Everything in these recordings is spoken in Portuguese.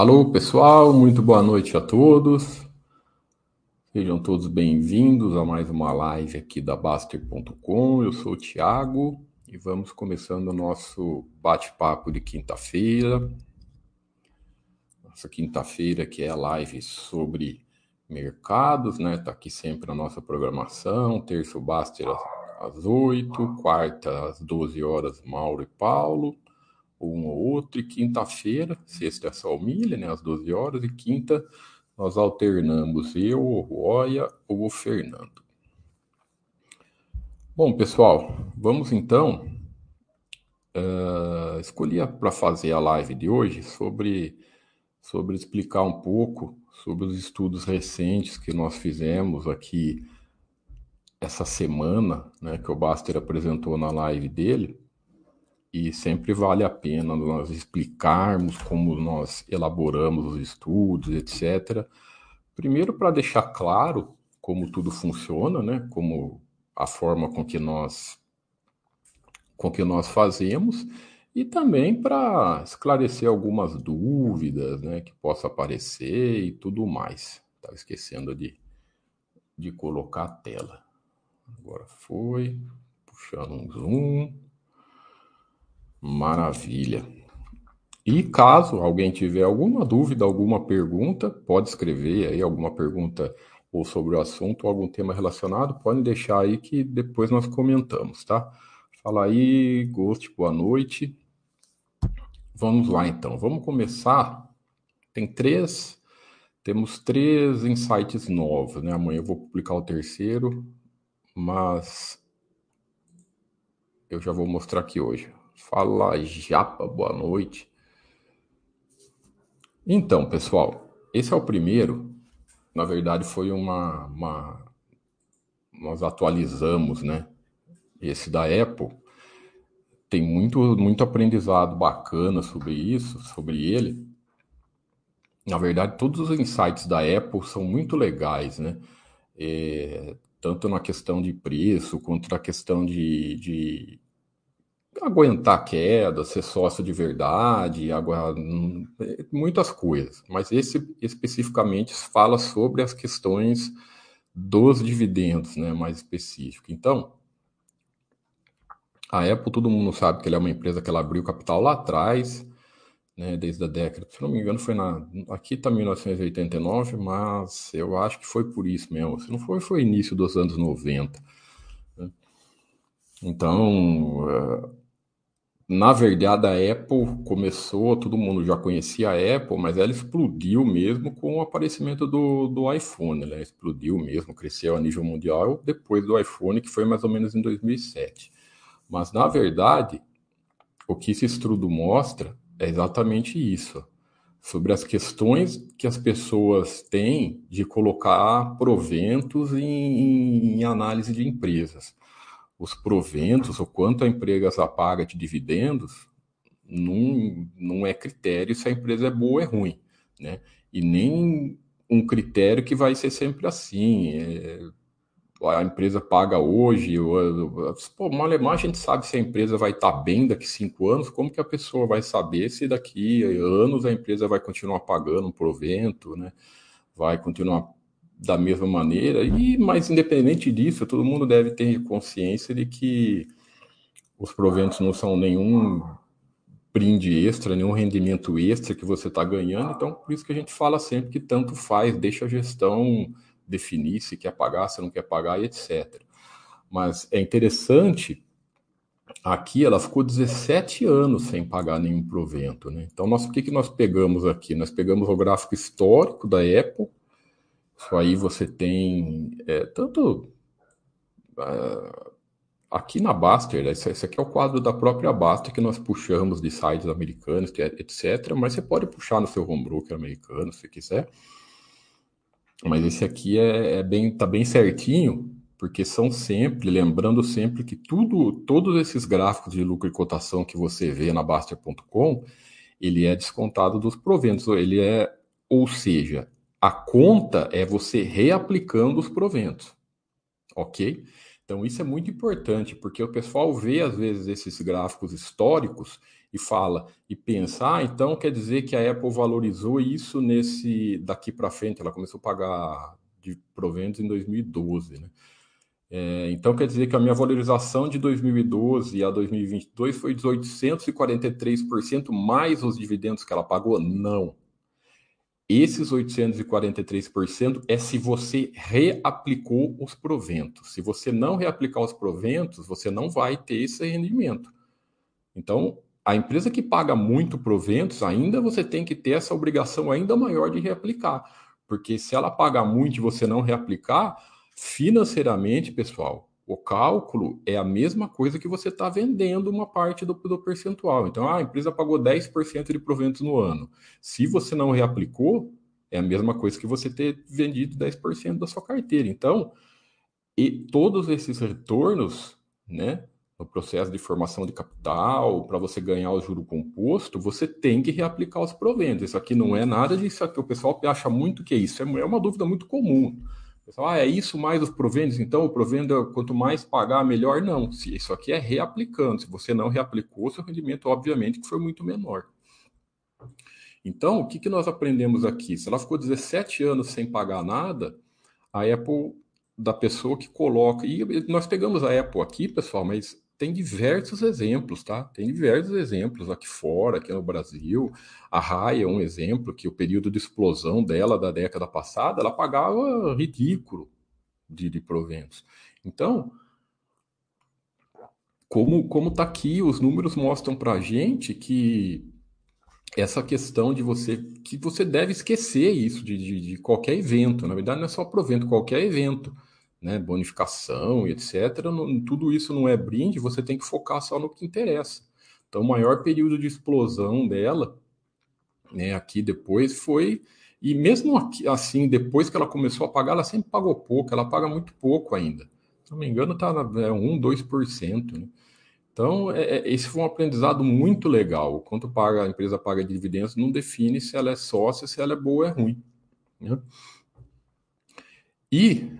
Alô, pessoal, muito boa noite a todos. Sejam todos bem-vindos a mais uma live aqui da Baster.com. Eu sou o Thiago e vamos começando o nosso bate-papo de quinta-feira. Nossa quinta-feira que é a live sobre mercados, né? Tá aqui sempre a nossa programação. Terço Baster às 8, quarta às 12 horas, Mauro e Paulo um ou outro, e quinta-feira, sexta é só o milha, né, às 12 horas, e quinta nós alternamos eu, o Roya ou o Fernando. Bom, pessoal, vamos então. Uh, escolhi para fazer a live de hoje sobre, sobre explicar um pouco sobre os estudos recentes que nós fizemos aqui essa semana, né, que o Baster apresentou na live dele e sempre vale a pena nós explicarmos como nós elaboramos os estudos, etc. Primeiro, para deixar claro como tudo funciona, né? como a forma com que nós, com que nós fazemos, e também para esclarecer algumas dúvidas né? que possa aparecer e tudo mais. Estava esquecendo de, de colocar a tela. Agora foi, puxando um zoom. Maravilha. E caso alguém tiver alguma dúvida, alguma pergunta, pode escrever aí alguma pergunta ou sobre o assunto ou algum tema relacionado, pode deixar aí que depois nós comentamos, tá? Fala aí, Ghost, boa noite. Vamos lá então, vamos começar. Tem três, temos três insights novos, né? Amanhã eu vou publicar o terceiro, mas eu já vou mostrar aqui hoje. Fala Japa, boa noite. Então, pessoal, esse é o primeiro. Na verdade, foi uma, uma. Nós atualizamos, né? Esse da Apple. Tem muito, muito aprendizado bacana sobre isso, sobre ele. Na verdade, todos os insights da Apple são muito legais, né? É, tanto na questão de preço, quanto na questão de, de aguentar queda, ser sócio de verdade, agora, muitas coisas. Mas esse especificamente fala sobre as questões dos dividendos, né, mais específico. Então, a Apple, todo mundo sabe que ela é uma empresa que ela abriu capital lá atrás, né, desde a década, se não me engano, foi na. Aqui está 1989, mas eu acho que foi por isso mesmo. Se não foi, foi início dos anos 90. Né. Então, eh, na verdade, a Apple começou, todo mundo já conhecia a Apple, mas ela explodiu mesmo com o aparecimento do, do iPhone. Ela explodiu mesmo, cresceu a nível mundial depois do iPhone, que foi mais ou menos em 2007. Mas, na verdade, o que esse estudo mostra é exatamente isso. Sobre as questões que as pessoas têm de colocar proventos em, em análise de empresas os proventos, o quanto a empresa paga de dividendos, não, não é critério se a empresa é boa ou é ruim, né? E nem um critério que vai ser sempre assim. É, a empresa paga hoje, pô, malemar a gente sabe se a empresa vai estar bem daqui cinco anos, como que a pessoa vai saber se daqui anos a empresa vai continuar pagando um provento, né? Vai continuar da mesma maneira, e mas independente disso, todo mundo deve ter consciência de que os proventos não são nenhum brinde extra, nenhum rendimento extra que você está ganhando, então por isso que a gente fala sempre que tanto faz, deixa a gestão definir se quer pagar, se não quer pagar e etc. Mas é interessante, aqui ela ficou 17 anos sem pagar nenhum provento, né? Então nós, o que, que nós pegamos aqui? Nós pegamos o gráfico histórico da Apple, isso aí você tem é, tanto uh, aqui na Baster, esse, esse, aqui é o quadro da própria Baster que nós puxamos de sites americanos, etc. Mas você pode puxar no seu home broker americano se quiser. Mas esse aqui é, é bem, tá bem certinho, porque são sempre, lembrando sempre que tudo, todos esses gráficos de lucro e cotação que você vê na Baster.com, ele é descontado dos proventos, ele é, ou seja, a conta é você reaplicando os proventos, ok? Então isso é muito importante, porque o pessoal vê às vezes esses gráficos históricos e fala e pensa, ah, então quer dizer que a Apple valorizou isso nesse daqui para frente, ela começou a pagar de proventos em 2012, né? É, então quer dizer que a minha valorização de 2012 a 2022 foi de 843% mais os dividendos que ela pagou? Não. Esses 843% é se você reaplicou os proventos. Se você não reaplicar os proventos, você não vai ter esse rendimento. Então, a empresa que paga muito proventos, ainda você tem que ter essa obrigação ainda maior de reaplicar. Porque se ela pagar muito e você não reaplicar, financeiramente, pessoal, o cálculo é a mesma coisa que você está vendendo uma parte do, do, percentual. Então, ah, a empresa pagou 10% de proventos no ano. Se você não reaplicou, é a mesma coisa que você ter vendido 10% da sua carteira. Então, e todos esses retornos, né, no processo de formação de capital, para você ganhar o juro composto, você tem que reaplicar os proventos. Isso aqui não é nada disso que o pessoal acha muito que é isso. É uma dúvida muito comum. Pessoal, ah, é isso mais os proventos, então o provendo, quanto mais pagar, melhor? Não, se isso aqui é reaplicando. Se você não reaplicou, seu rendimento, obviamente, que foi muito menor. Então, o que, que nós aprendemos aqui? Se ela ficou 17 anos sem pagar nada, a Apple, da pessoa que coloca. E nós pegamos a Apple aqui, pessoal, mas tem diversos exemplos, tá? Tem diversos exemplos aqui fora, aqui no Brasil. A Raia é um exemplo que o período de explosão dela da década passada, ela pagava ridículo de, de proventos. Então, como como tá aqui, os números mostram para gente que essa questão de você que você deve esquecer isso de, de, de qualquer evento. Na verdade, não é só provento, qualquer evento né, bonificação e etc., não, tudo isso não é brinde, você tem que focar só no que interessa. Então, o maior período de explosão dela, né, aqui depois foi. E mesmo aqui, assim, depois que ela começou a pagar, ela sempre pagou pouco, ela paga muito pouco ainda. Se não me engano, está é, 1, 2%. Né? Então, é, é, esse foi um aprendizado muito legal. Quanto paga, a empresa paga de dividendos não define se ela é sócia, se ela é boa ou é ruim. Né? E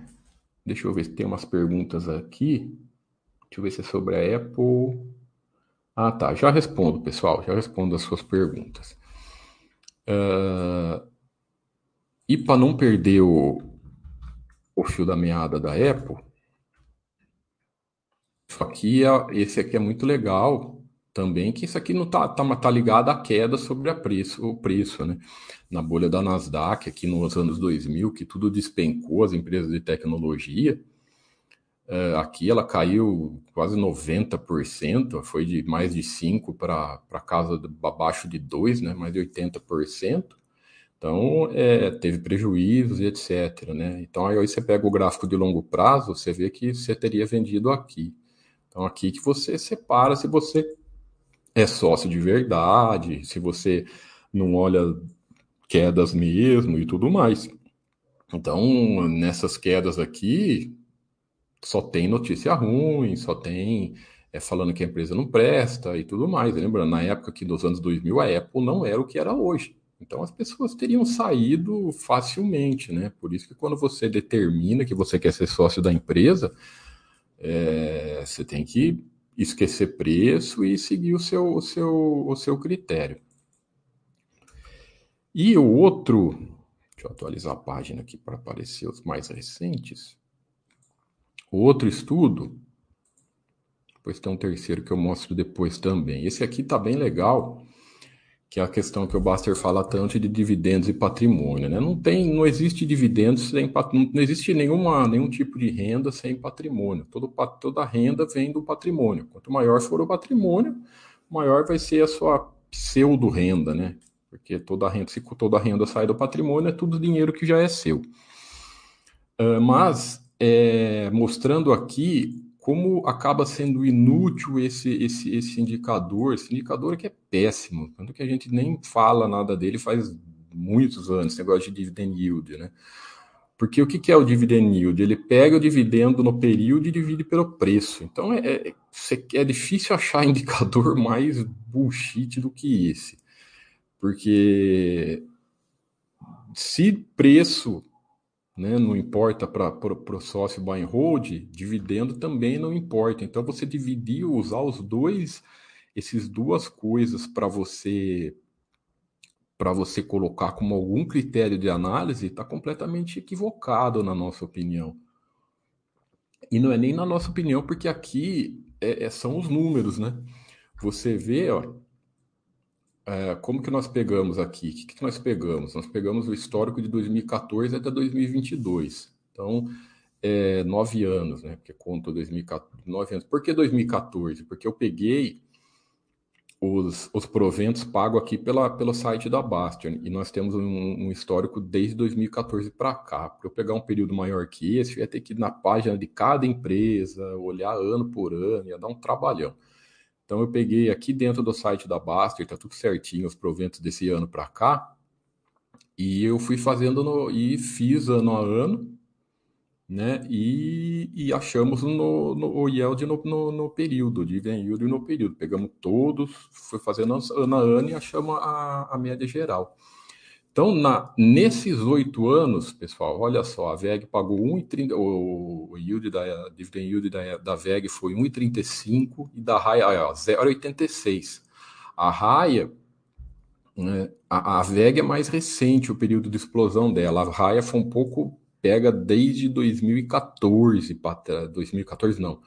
Deixa eu ver se tem umas perguntas aqui. Deixa eu ver se é sobre a Apple. Ah, tá. Já respondo, pessoal. Já respondo as suas perguntas. Uh, e para não perder o, o fio da meada da Apple, isso aqui é, esse aqui é muito legal também que isso aqui não tá, tá, tá ligado à queda sobre preço, o preço, né? Na bolha da Nasdaq, aqui nos anos 2000, que tudo despencou, as empresas de tecnologia, uh, aqui ela caiu quase 90%, foi de mais de 5% para casa de, abaixo de 2%, né? Mais de 80%. Então, é, teve prejuízos e etc. Né? Então, aí você pega o gráfico de longo prazo, você vê que você teria vendido aqui. Então, aqui que você separa se você é sócio de verdade, se você não olha quedas mesmo e tudo mais. Então, nessas quedas aqui, só tem notícia ruim, só tem é, falando que a empresa não presta e tudo mais. Lembrando, na época que dos anos 2000, a Apple não era o que era hoje. Então, as pessoas teriam saído facilmente, né? Por isso que quando você determina que você quer ser sócio da empresa, é, você tem que esquecer preço e seguir o seu, o seu, o seu critério. E o outro, deixa eu atualizar a página aqui para aparecer os mais recentes. O outro estudo, depois tem um terceiro que eu mostro depois também. Esse aqui está bem legal que é a questão que o Baster fala tanto de dividendos e patrimônio, né? Não tem, não existe dividendos sem não existe nenhuma, nenhum tipo de renda sem patrimônio. Todo, toda renda vem do patrimônio. Quanto maior for o patrimônio, maior vai ser a sua pseudo renda, né? Porque toda renda, se toda renda sai do patrimônio, é tudo dinheiro que já é seu. Uh, mas é, mostrando aqui como acaba sendo inútil esse, esse, esse indicador, esse indicador que é péssimo, tanto que a gente nem fala nada dele faz muitos anos, esse negócio de dividend yield, né? Porque o que é o dividend yield? Ele pega o dividendo no período e divide pelo preço. Então é, é, é difícil achar indicador mais bullshit do que esse. Porque se preço né, não importa para o sócio buy and hold, dividendo também não importa. Então, você dividir, usar os dois esses duas coisas para você para você colocar como algum critério de análise está completamente equivocado na nossa opinião. E não é nem na nossa opinião, porque aqui é, é, são os números, né? Você vê, ó, é, como que nós pegamos aqui? O que, que nós pegamos? Nós pegamos o histórico de 2014 até 2022. Então, é, nove anos, né? Porque conta 2014, nove anos. Por que 2014? Porque eu peguei os, os proventos pagos aqui pela, pelo site da Bastion e nós temos um, um histórico desde 2014 para cá. Para eu pegar um período maior que esse, ia ter que ir na página de cada empresa, olhar ano por ano, ia dar um trabalhão. Então eu peguei aqui dentro do site da Bastion, está tudo certinho, os proventos desse ano para cá, e eu fui fazendo no, e fiz ano a ano né? E, e achamos no, no, o yield no, no, no período, dividend yield no período. Pegamos todos, foi fazendo ano a ano e achamos a, a média geral. Então, na, nesses oito anos, pessoal, olha só, a VEG pagou 1,30, o, o yield da dividend yield da, da VEG foi 1,35 e da Raia 0,86. A Raia, né, a, a VEG é mais recente o período de explosão dela, a Raia foi um pouco pega desde 2014 para 2014 não.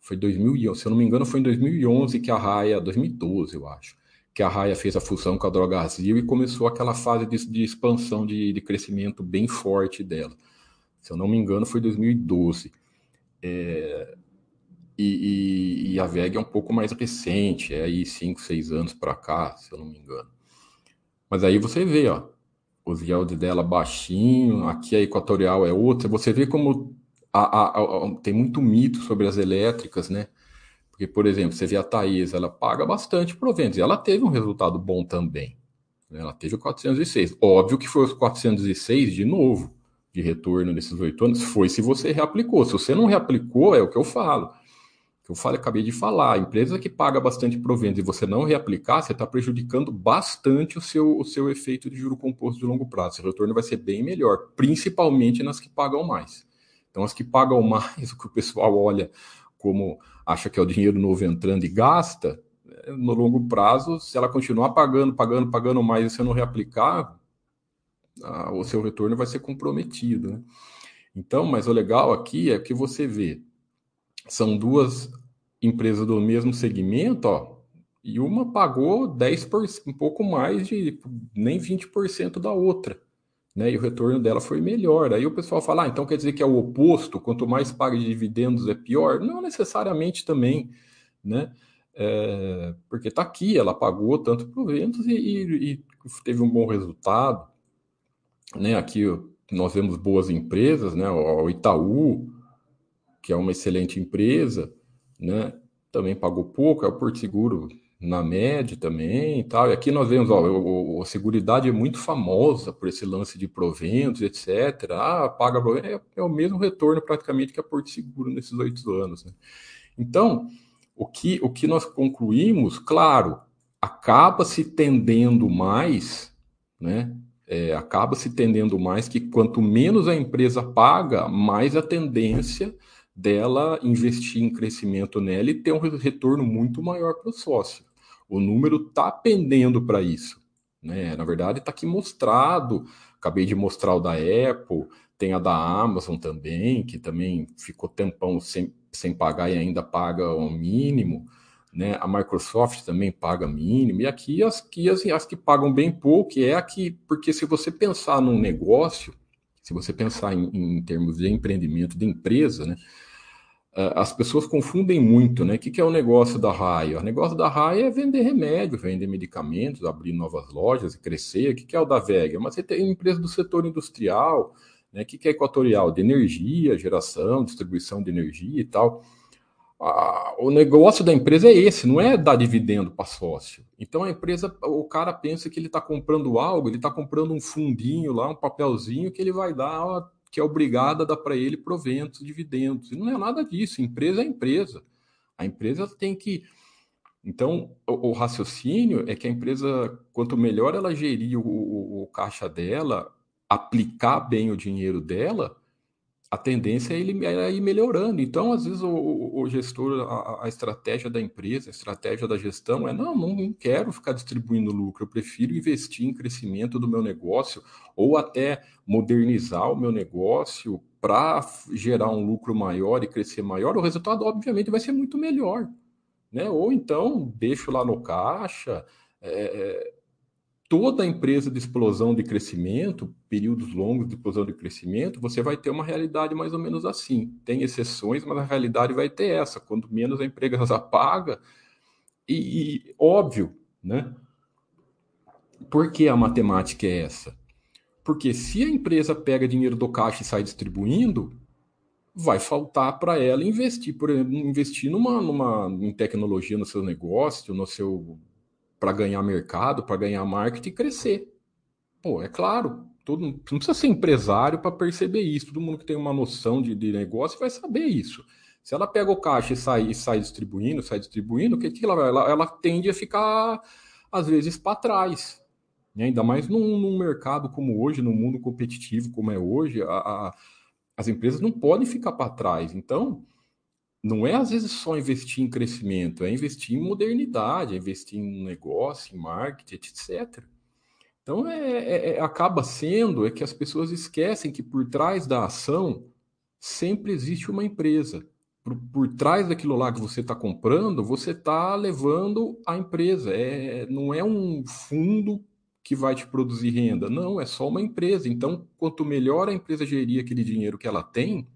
Foi 2011, se eu não me engano, foi em 2011 que a Raia, 2012, eu acho, que a Raia fez a fusão com a Drogazil e começou aquela fase de, de expansão de, de, crescimento bem forte dela. Se eu não me engano, foi 2012. É, e, e, e, a VEG é um pouco mais recente, é aí 5, 6 anos para cá, se eu não me engano. Mas aí você vê, ó, os yields dela baixinho, aqui a equatorial é outra. Você vê como a, a, a, tem muito mito sobre as elétricas, né? Porque, por exemplo, você vê a Thaís, ela paga bastante proventos, e ela teve um resultado bom também. Né? Ela teve 406. Óbvio que foi os 406 de novo, de retorno nesses oito anos, foi se você reaplicou. Se você não reaplicou, é o que eu falo eu falei, acabei de falar, a empresa que paga bastante proventos e você não reaplicar, você está prejudicando bastante o seu, o seu efeito de juro composto de longo prazo. O retorno vai ser bem melhor, principalmente nas que pagam mais. Então, as que pagam mais, o que o pessoal olha como acha que é o dinheiro novo entrando e gasta, no longo prazo, se ela continuar pagando, pagando, pagando mais e você não reaplicar, a, o seu retorno vai ser comprometido. Né? Então, mas o legal aqui é que você vê são duas empresas do mesmo segmento, ó, e uma pagou 10%, um pouco mais de nem 20% da outra. Né, e o retorno dela foi melhor. Aí o pessoal fala, ah, então quer dizer que é o oposto, quanto mais paga de dividendos é pior? Não necessariamente também, né? É, porque está aqui, ela pagou tanto proventos e, e, e, teve um bom resultado. Né? Aqui nós vemos boas empresas, né? o Itaú, que é uma excelente empresa, né? Também pagou pouco, é o Porto Seguro na média também e tal. E aqui nós vemos, ó, o, a Seguridade é muito famosa por esse lance de proventos, etc. Ah, paga é, é o mesmo retorno praticamente que a Porto Seguro nesses oito anos. Né? Então, o que, o que nós concluímos, claro, acaba se tendendo mais, né? É, acaba se tendendo mais que quanto menos a empresa paga, mais a tendência dela investir em crescimento nela e ter um retorno muito maior para o sócio. O número está pendendo para isso. Né? Na verdade, está aqui mostrado. Acabei de mostrar o da Apple, tem a da Amazon também, que também ficou tempão sem, sem pagar e ainda paga o mínimo. Né? A Microsoft também paga mínimo. E aqui as que, as, as que pagam bem pouco, é aqui, porque se você pensar num negócio, se você pensar em, em termos de empreendimento de empresa, né? As pessoas confundem muito, né? O que, é o negócio da Raia? O negócio da Raia é vender remédio, vender medicamentos, abrir novas lojas e crescer. O que, é o da Vega? Mas você tem empresa do setor industrial, né? O que, é equatorial? De energia, geração, distribuição de energia e tal. o negócio da empresa é esse, não é dar dividendo para sócio. Então a empresa, o cara pensa que ele está comprando algo, ele está comprando um fundinho lá, um papelzinho que ele vai dar que é obrigada a dar para ele proventos, dividendos. E não é nada disso. Empresa é empresa. A empresa tem que. Então, o, o raciocínio é que a empresa, quanto melhor ela gerir o, o, o caixa dela, aplicar bem o dinheiro dela, a tendência é ele é ir melhorando. Então, às vezes, o, o gestor, a, a, estratégia da empresa, a estratégia da gestão é: não, não quero ficar distribuindo lucro, eu prefiro investir em crescimento do meu negócio ou até modernizar o meu negócio para gerar um lucro maior e crescer maior. O resultado, obviamente, vai ser muito melhor. Né? Ou então, deixo lá no caixa. É, toda empresa de explosão de crescimento, períodos longos de explosão de crescimento, você vai ter uma realidade mais ou menos assim. Tem exceções, mas a realidade vai ter essa. Quando menos a empresa paga, e, e óbvio, né? Por que a matemática é essa? Porque se a empresa pega dinheiro do caixa e sai distribuindo, vai faltar para ela investir, por exemplo, investir numa, numa em tecnologia no seu negócio, no seu para ganhar mercado, para ganhar marketing e crescer. Pô, é claro, todo, não precisa ser empresário para perceber isso. Todo mundo que tem uma noção de, de, negócio vai saber isso. Se ela pega o caixa e sai, e sai distribuindo, sai distribuindo, o que, que ela, ela, ela tende a ficar, às vezes, para trás. Né? Ainda mais num, num, mercado como hoje, num mundo competitivo como é hoje, a, a, as empresas não podem ficar para trás. Então, não é às vezes só investir em crescimento, é investir em modernidade, é investir em negócio, em marketing, etc. Então é, é, é, acaba sendo é que as pessoas esquecem que por trás da ação sempre existe uma empresa. Por, por trás daquilo lá que você está comprando, você está levando a empresa. É, não é um fundo que vai te produzir renda. Não, é só uma empresa. Então, quanto melhor a empresa gerir aquele dinheiro que ela tem,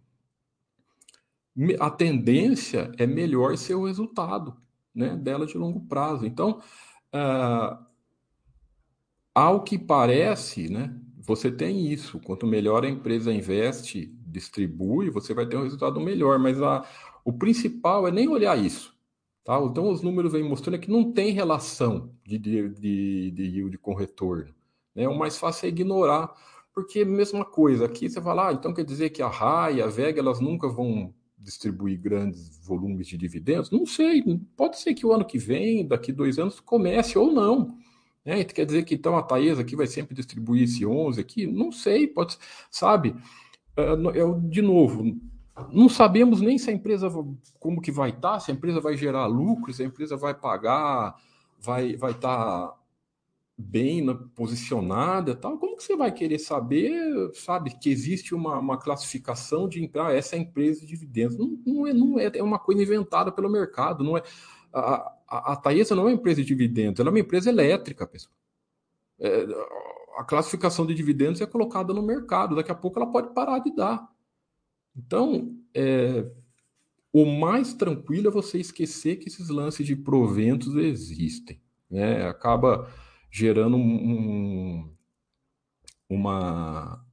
a tendência é melhor ser o resultado né, dela de longo prazo. Então, uh, ao que parece, né, você tem isso. Quanto melhor a empresa investe, distribui, você vai ter um resultado melhor. Mas a, o principal é nem olhar isso. Tá? Então, os números vêm mostrando que não tem relação de, de, de, de yield com retorno. Né? O mais fácil é ignorar, porque mesma coisa. Aqui você fala, ah, então quer dizer que a RAI a VEG elas nunca vão distribuir grandes volumes de dividendos? Não sei, pode ser que o ano que vem, daqui dois anos, comece ou não. Né? Quer dizer que então a Taesa aqui vai sempre distribuir esse 11 aqui? Não sei, pode, sabe? Eu, é, de novo, não sabemos nem se a empresa como que vai estar, se a empresa vai gerar lucro, se a empresa vai pagar, vai vai estar bem na, posicionada tal, como que você vai querer saber, sabe, que existe uma, uma classificação de ah, essa é empresa de dividendos? Não, não, é, não é, é uma coisa inventada pelo mercado, não é. A, a, a Taesa não é uma empresa de dividendos, ela é uma empresa elétrica, pessoal. É, a classificação de dividendos é colocada no mercado, daqui a pouco ela pode parar de dar. Então, é, o mais tranquilo é você esquecer que esses lances de proventos existem. Né? Acaba gerando um, uma,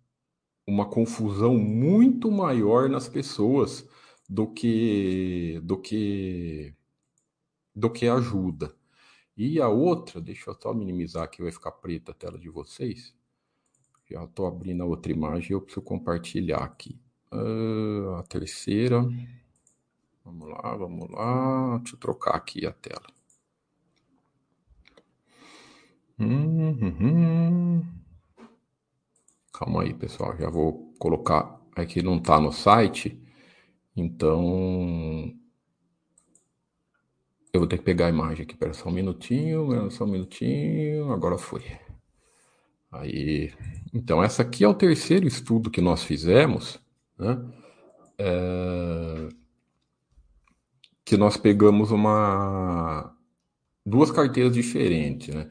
uma confusão muito maior nas pessoas do que do que do que ajuda. E a outra, deixa eu só minimizar aqui, vai ficar preta a tela de vocês. Já estou abrindo a outra imagem, eu preciso compartilhar aqui. Uh, a terceira. Vamos lá, vamos lá. Deixa eu trocar aqui a tela. Uhum. Calma aí, pessoal. Já vou colocar. Aqui não está no site, então eu vou ter que pegar a imagem aqui. Espera só um minutinho, só um minutinho. Agora foi. Aí, então essa aqui é o terceiro estudo que nós fizemos, né? É... Que nós pegamos uma duas carteiras diferentes, né?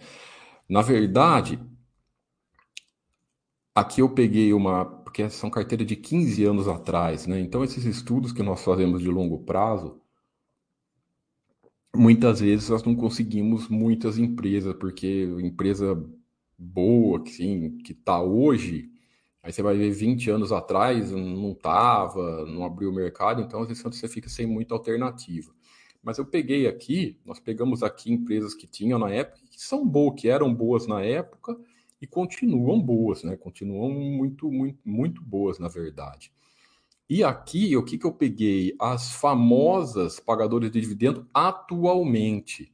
Na verdade, aqui eu peguei uma, porque são carteiras de 15 anos atrás, né? Então esses estudos que nós fazemos de longo prazo, muitas vezes nós não conseguimos muitas empresas, porque empresa boa, assim, que está hoje, aí você vai ver 20 anos atrás, não estava, não abriu o mercado, então às vezes você fica sem muita alternativa. Mas eu peguei aqui, nós pegamos aqui empresas que tinham na época, que são boas, que eram boas na época e continuam boas, né? Continuam muito, muito, muito boas, na verdade. E aqui, o que, que eu peguei? As famosas pagadoras de dividendo atualmente.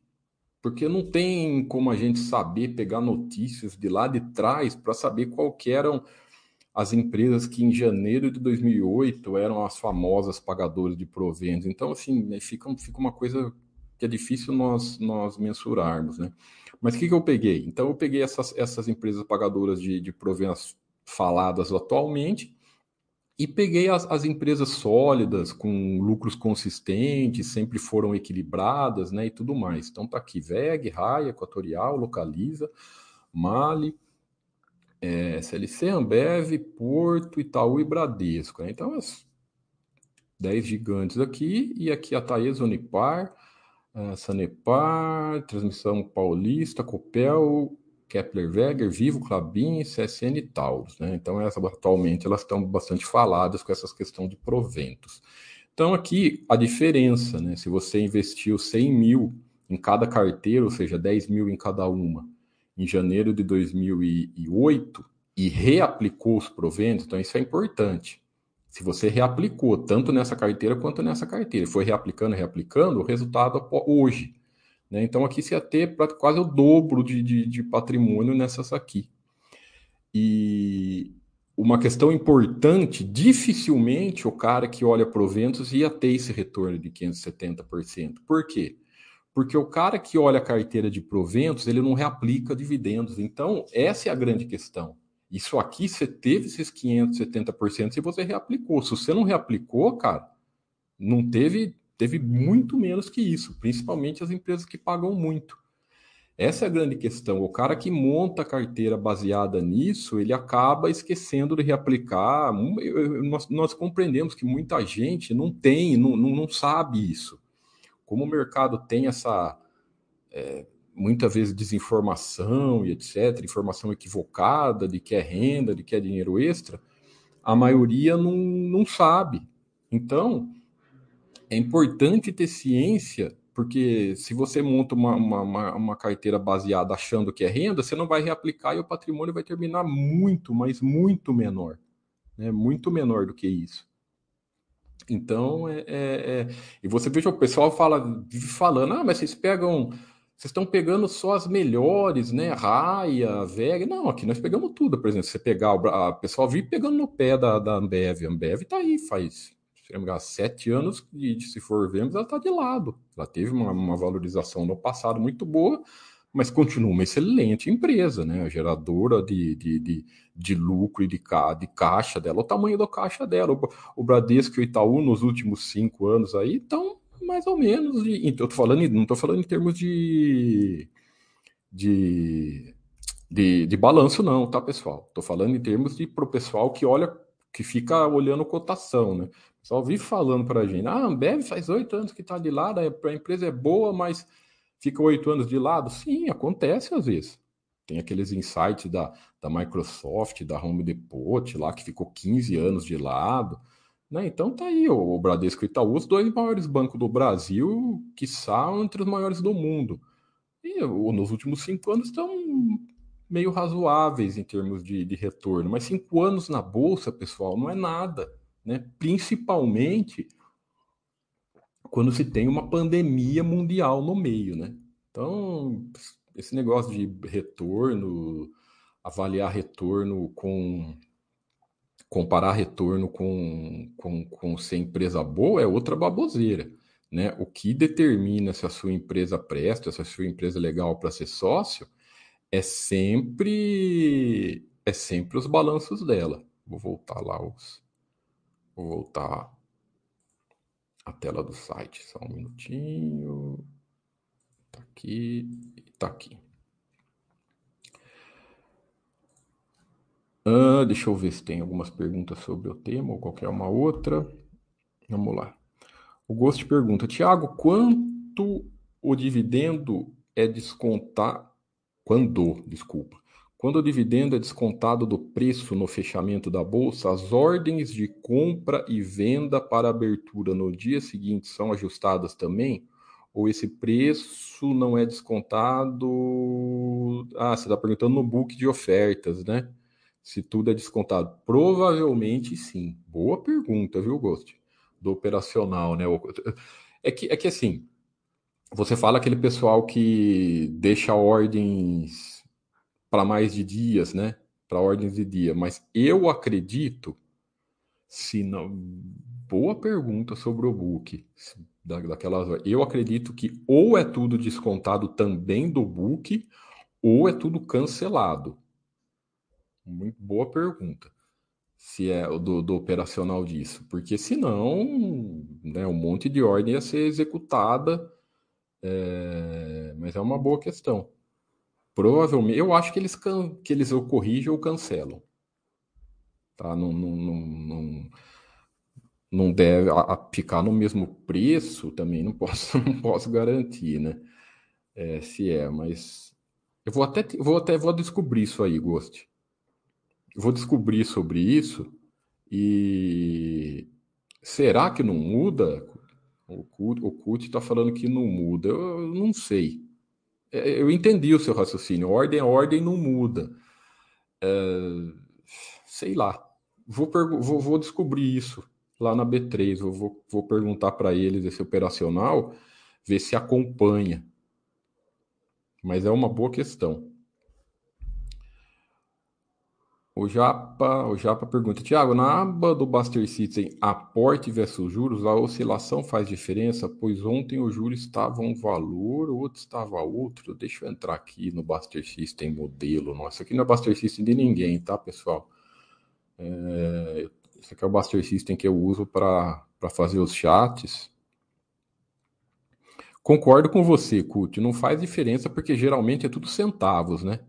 Porque não tem como a gente saber pegar notícias de lá de trás para saber qual eram as empresas que em janeiro de 2008 eram as famosas pagadoras de proventos. Então, assim, né, fica, fica uma coisa que é difícil nós, nós mensurarmos, né? Mas o que, que eu peguei? Então, eu peguei essas, essas empresas pagadoras de, de proventos faladas atualmente e peguei as, as, empresas sólidas, com lucros consistentes, sempre foram equilibradas, né, e tudo mais. Então tá aqui, VEG, RAI, Equatorial, Localiza, Mali, é, SLC, Ambev, Porto, Itaú e Bradesco. Né? Então, as 10 gigantes aqui, e aqui a Taesa Unipar, a Sanepar, Transmissão Paulista, Copel, Kepler Weger, Vivo, Clabin, CSN e Taurus. Né? Então, atualmente, elas estão bastante faladas com essas questões de proventos. Então, aqui, a diferença, né? se você investiu 100 mil em cada carteira, ou seja, 10 mil em cada uma, em janeiro de 2008 e reaplicou os proventos, então isso é importante. Se você reaplicou tanto nessa carteira quanto nessa carteira, foi reaplicando, reaplicando, o resultado hoje. Né? Então aqui se ia ter quase o dobro de, de, de patrimônio nessas aqui. E uma questão importante, dificilmente o cara que olha proventos ia ter esse retorno de 570%. Por quê? Porque o cara que olha a carteira de proventos, ele não reaplica dividendos. Então, essa é a grande questão. Isso aqui você teve esses 570% se você reaplicou. Se você não reaplicou, cara, não teve, teve muito menos que isso, principalmente as empresas que pagam muito. Essa é a grande questão. O cara que monta a carteira baseada nisso, ele acaba esquecendo de reaplicar. Nós, nós compreendemos que muita gente não tem, não, não, não sabe isso como o mercado tem essa é, muitas vezes desinformação e etc, informação equivocada de que é renda, de que é dinheiro extra, a maioria não, não sabe. Então, é importante ter ciência, porque se você monta uma, uma, uma, carteira baseada achando que é renda, você não vai reaplicar e o patrimônio vai terminar muito, mas muito menor. Né? Muito menor do que isso. Então, é, é, é, E você veja, o pessoal fala, falando, ah, mas vocês pegam. Vocês estão pegando só as melhores, né? Raia, VEG. Não, aqui nós pegamos tudo. Por exemplo, você pegar o a pessoal vive pegando no pé da, da Ambev. A Ambev tá aí, faz sete anos e se for vermos, ela está de lado. Ela teve uma, uma valorização no passado muito boa, mas continua uma excelente empresa, né? A geradora de, de, de, de lucro e de, ca, de caixa dela, o tamanho da caixa dela. O, o Bradesco e o Itaú, nos últimos cinco anos aí, estão mais ou menos. De, eu tô falando, não estou falando em termos de, de, de, de balanço, não, tá, pessoal? Estou falando em termos de para o pessoal que olha, que fica olhando cotação, né? O pessoal vive falando para a gente, ah, a Ambev faz oito anos que está de lado, a empresa é boa, mas fica oito anos de lado? Sim, acontece às vezes. Tem aqueles insights da, da Microsoft, da Home Depot, lá que ficou 15 anos de lado. Né? Então tá aí, o, Bradesco e Itaú, os dois maiores bancos do Brasil, que são entre os maiores do mundo. E nos últimos cinco anos estão meio razoáveis em termos de, de retorno. Mas cinco anos na Bolsa, pessoal, não é nada. Né? Principalmente quando se tem uma pandemia mundial no meio, né? Então, esse negócio de retorno, avaliar retorno com comparar retorno com, com, com ser empresa boa é outra baboseira. Né? O que determina se a sua empresa presta, se a sua empresa é legal para ser sócio, é sempre é sempre os balanços dela. Vou voltar lá os vou voltar a tela do site. Só um minutinho. Tá aqui tá aqui. Ah, deixa eu ver se tem algumas perguntas sobre o tema ou qualquer uma outra. Vamos lá. O Gosto pergunta, Tiago, quanto o dividendo é descontar? Quando, desculpa, quando o dividendo é descontado do preço no fechamento da bolsa, as ordens de compra e venda para abertura no dia seguinte são ajustadas também? Ou esse preço não é descontado? Ah, você está perguntando no book de ofertas, né? Se tudo é descontado. Provavelmente sim. Boa pergunta, viu, Ghost? Do operacional, né? É que, é que assim, você fala aquele pessoal que deixa ordens para mais de dias, né? para ordens de dia, mas eu acredito, se não. Boa pergunta sobre o book. Da, daquelas, eu acredito que ou é tudo descontado também do book, ou é tudo cancelado. Muito boa pergunta. Se é do, do operacional disso. Porque senão, né, um monte de ordem ia ser executada. É, mas é uma boa questão. Provavelmente, eu acho que eles, que eles ou corrigem ou cancelam. Tá? Não, não, não, não, não deve a, a ficar no mesmo preço também, não posso, não posso garantir, né? É, se é, mas eu vou até, vou até vou descobrir isso aí, Ghost. Vou descobrir sobre isso e será que não muda? O CUT está falando que não muda. Eu, eu não sei. É, eu entendi o seu raciocínio. Ordem é ordem, não muda. É, sei lá. Vou, vou, vou, descobrir isso lá na B3. Eu vou, vou perguntar para eles esse operacional, ver se acompanha. Mas é uma boa questão. O Japa, o Japa pergunta, Tiago, na aba do Buster System, aporte versus juros, a oscilação faz diferença? Pois ontem o juros estava um valor, o outro estava outro. Deixa eu entrar aqui no Buster System modelo. Nossa, aqui não é Buster System de ninguém, tá, pessoal? É, aqui é o Buster System que eu uso para fazer os chats. Concordo com você, Cut. Não faz diferença porque geralmente é tudo centavos, né?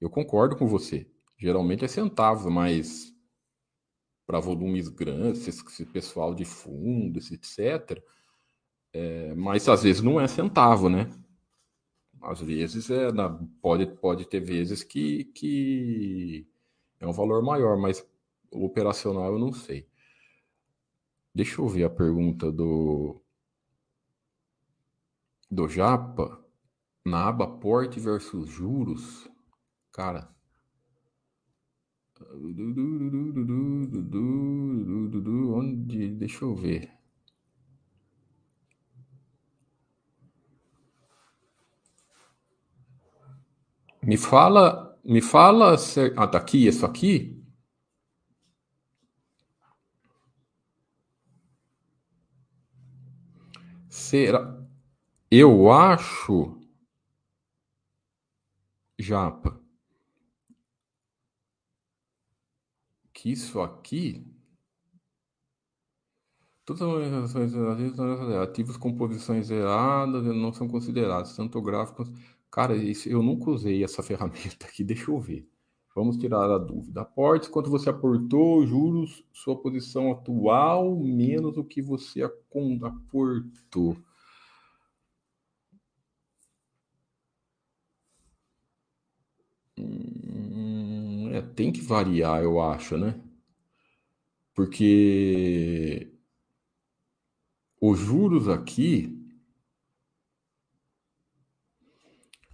Eu concordo com você. Geralmente é centavos, mas para volumes grandes, esse pessoal de fundos, etc. É, mas às vezes não é centavo, né? Às vezes é na, pode, pode ter vezes que, que é um valor maior, mas operacional eu não sei. Deixa eu ver a pergunta do do Japa na aba porte versus juros. Cara, Onde? Deixa eu ver. Me fala, me fala, ah, tá aqui, isso aqui? Será? Eu acho, Japa, que isso aqui. Todas as relações ativos com posições zeradas não são considerados, tanto gráficos. Cara, isso, eu nunca usei essa ferramenta aqui, deixa eu ver. Vamos tirar a dúvida. Aportes, quanto você aportou, juros, sua posição atual, menos o que você aportou. É, tem que variar, eu acho, né? Porque os juros aqui,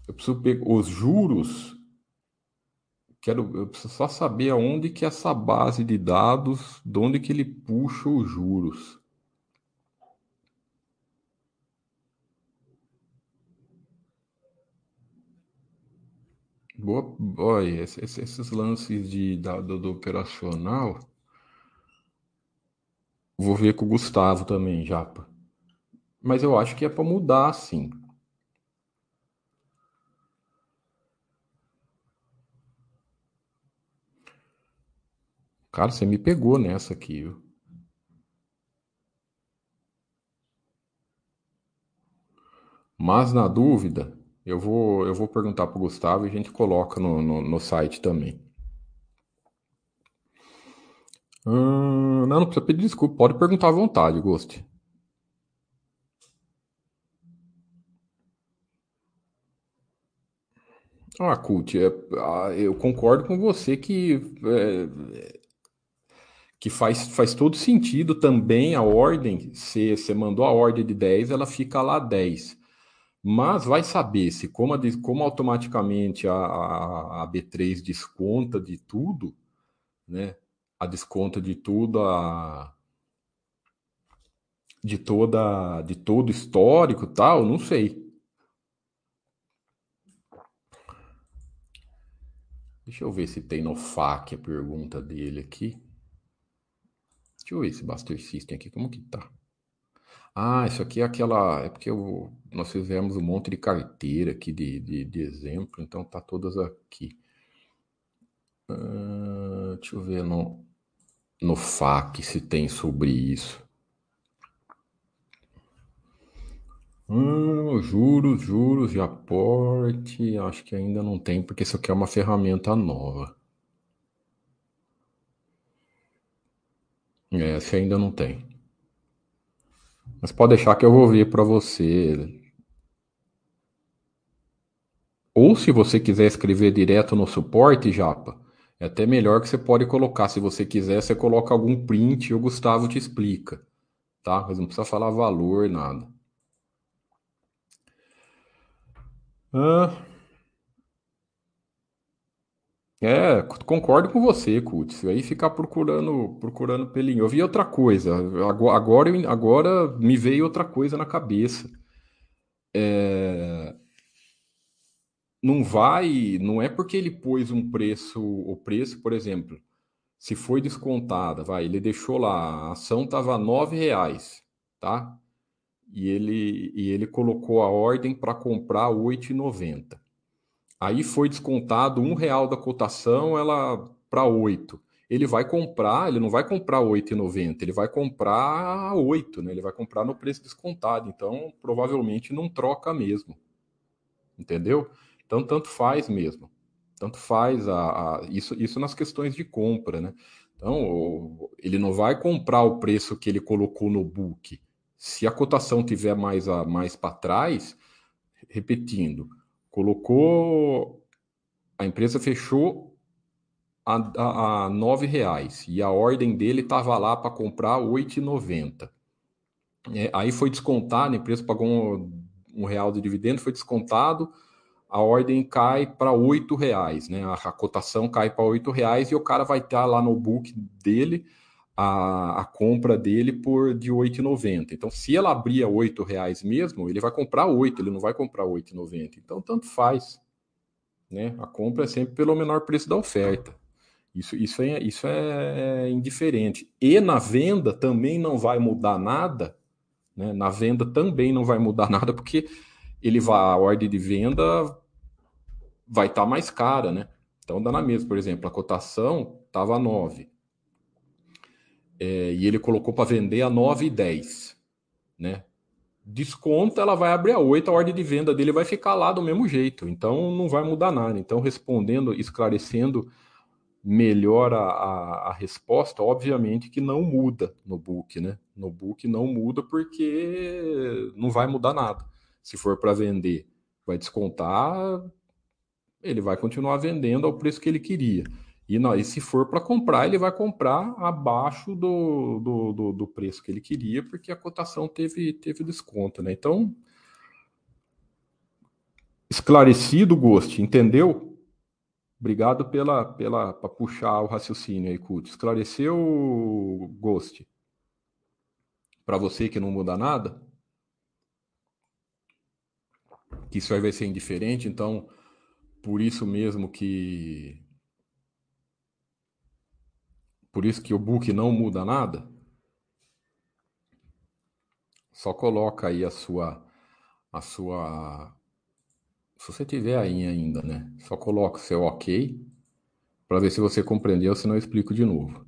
eu preciso pegar os juros, quero, eu preciso só saber aonde que essa base de dados, de onde que ele puxa os juros. Boa, esses, esses lances de, da, do, do operacional, vou ver com o Gustavo também, Japa. Mas eu acho que é para mudar, sim. Cara, você me pegou nessa aqui, viu? Mas na dúvida, eu vou, eu vou perguntar para o Gustavo e a gente coloca no, no, no site também. Hum, não, não precisa pedir desculpa. Pode perguntar à vontade, Ghost. Ah, Cult, é, ah, eu concordo com você que, é, que faz, faz todo sentido também a ordem. Se você mandou a ordem de 10, ela fica lá 10. Mas vai saber se, como, a, como automaticamente a, a, a B3 desconta de tudo, né? A desconta de tudo, a, de toda de todo histórico tal, não sei. Deixa eu ver se tem no FAQ a pergunta dele aqui. Deixa eu ver esse Buster System aqui, como que tá? Ah, isso aqui é aquela. É porque eu, nós fizemos um monte de carteira aqui de, de, de exemplo, então tá todas aqui. Uh, deixa eu ver no, no FAQ se tem sobre isso. Hum, juros, juros de aporte, acho que ainda não tem, porque isso aqui é uma ferramenta nova. É, essa ainda não tem. Mas pode deixar que eu vou ver para você. Ou se você quiser escrever direto no suporte, Japa, é até melhor que você pode colocar. Se você quiser, você coloca algum print e o Gustavo te explica. Tá? Mas não precisa falar valor, nada. Ah. É, concordo com você, Kutz. Aí ficar procurando, procurando pelinho. Eu vi outra coisa. Agora, agora me veio outra coisa na cabeça. É, não vai, não é porque ele pôs um preço, o preço, por exemplo, se foi descontada, vai, ele deixou lá, a ação estava nove reais, tá? E ele, e ele colocou a ordem para comprar 8,90. Aí foi descontado um real da cotação, ela para 8. Ele vai comprar, ele não vai comprar 8,90, ele vai comprar 8, né? Ele vai comprar no preço descontado. Então, provavelmente não troca mesmo. Entendeu? Então, tanto faz mesmo. Tanto faz a, a, isso, isso nas questões de compra, né? Então, ele não vai comprar o preço que ele colocou no book. Se a cotação tiver mais, a, mais para trás, repetindo, colocou, a empresa fechou a, a, a nove reais e a ordem dele estava lá para comprar R$ 8,90. É, aí foi descontado, a empresa pagou um, um real de dividendo, foi descontado, a ordem cai para oito reais, né? A, a cotação cai para oito reais e o cara vai estar lá no book dele a, a compra dele por de 8,90. Então, se ela abrir a reais mesmo, ele vai comprar oito, ele não vai comprar 8,90. Então, tanto faz, né? A compra é sempre pelo menor preço da oferta. Isso, isso, é, isso é indiferente. E na venda também não vai mudar nada, né? Na venda também não vai mudar nada, porque ele vai, a ordem de venda vai estar tá mais cara, né? Então dá na mesma, por exemplo, a cotação estava 9 é, e ele colocou para vender a 9,10, né? Desconta, ela vai abrir a 8, a ordem de venda dele vai ficar lá do mesmo jeito, então não vai mudar nada. Então, respondendo, esclarecendo melhor a, a, a resposta, obviamente que não muda no book, né? No book não muda porque não vai mudar nada. Se for para vender, vai descontar, ele vai continuar vendendo ao preço que ele queria. E, não, e se for para comprar, ele vai comprar abaixo do, do, do, do, preço que ele queria, porque a cotação teve, teve desconto, né? Então, esclarecido, Gosto, entendeu? Obrigado pela, pela para puxar o raciocínio aí, Couto. Esclareceu, Ghost? Para você que não muda nada? Que isso aí vai ser indiferente, então por isso mesmo que. Por isso que o book não muda nada? Só coloca aí a sua. A sua. Se você tiver aí ainda, né? Só coloca o seu ok para ver se você compreendeu, senão eu explico de novo.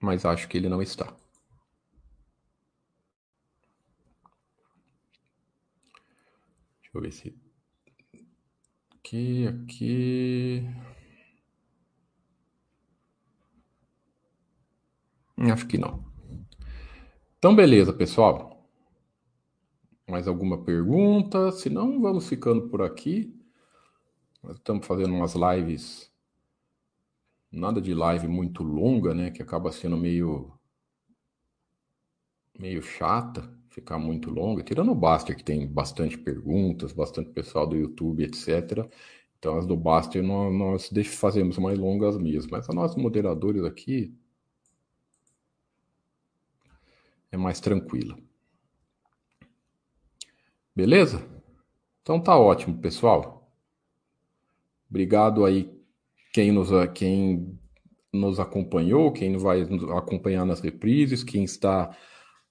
Mas acho que ele não está. Deixa eu ver se. Aqui, aqui. Acho que não. Então, beleza, pessoal. Mais alguma pergunta? Se não, vamos ficando por aqui. Nós estamos fazendo umas lives. Nada de live muito longa, né? Que acaba sendo meio. meio chata ficar muito longa, tirando o Baster, que tem bastante perguntas, bastante pessoal do YouTube, etc. Então, as do Baster nós, nós fazemos mais longas mesmo. Mas a nossos moderadores aqui é mais tranquila. Beleza? Então tá ótimo, pessoal. Obrigado aí quem nos, quem nos acompanhou, quem vai acompanhar nas reprises, quem está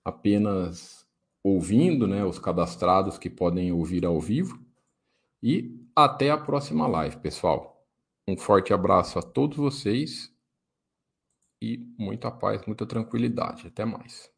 apenas ouvindo, né, os cadastrados que podem ouvir ao vivo. E até a próxima live, pessoal. Um forte abraço a todos vocês e muita paz, muita tranquilidade. Até mais.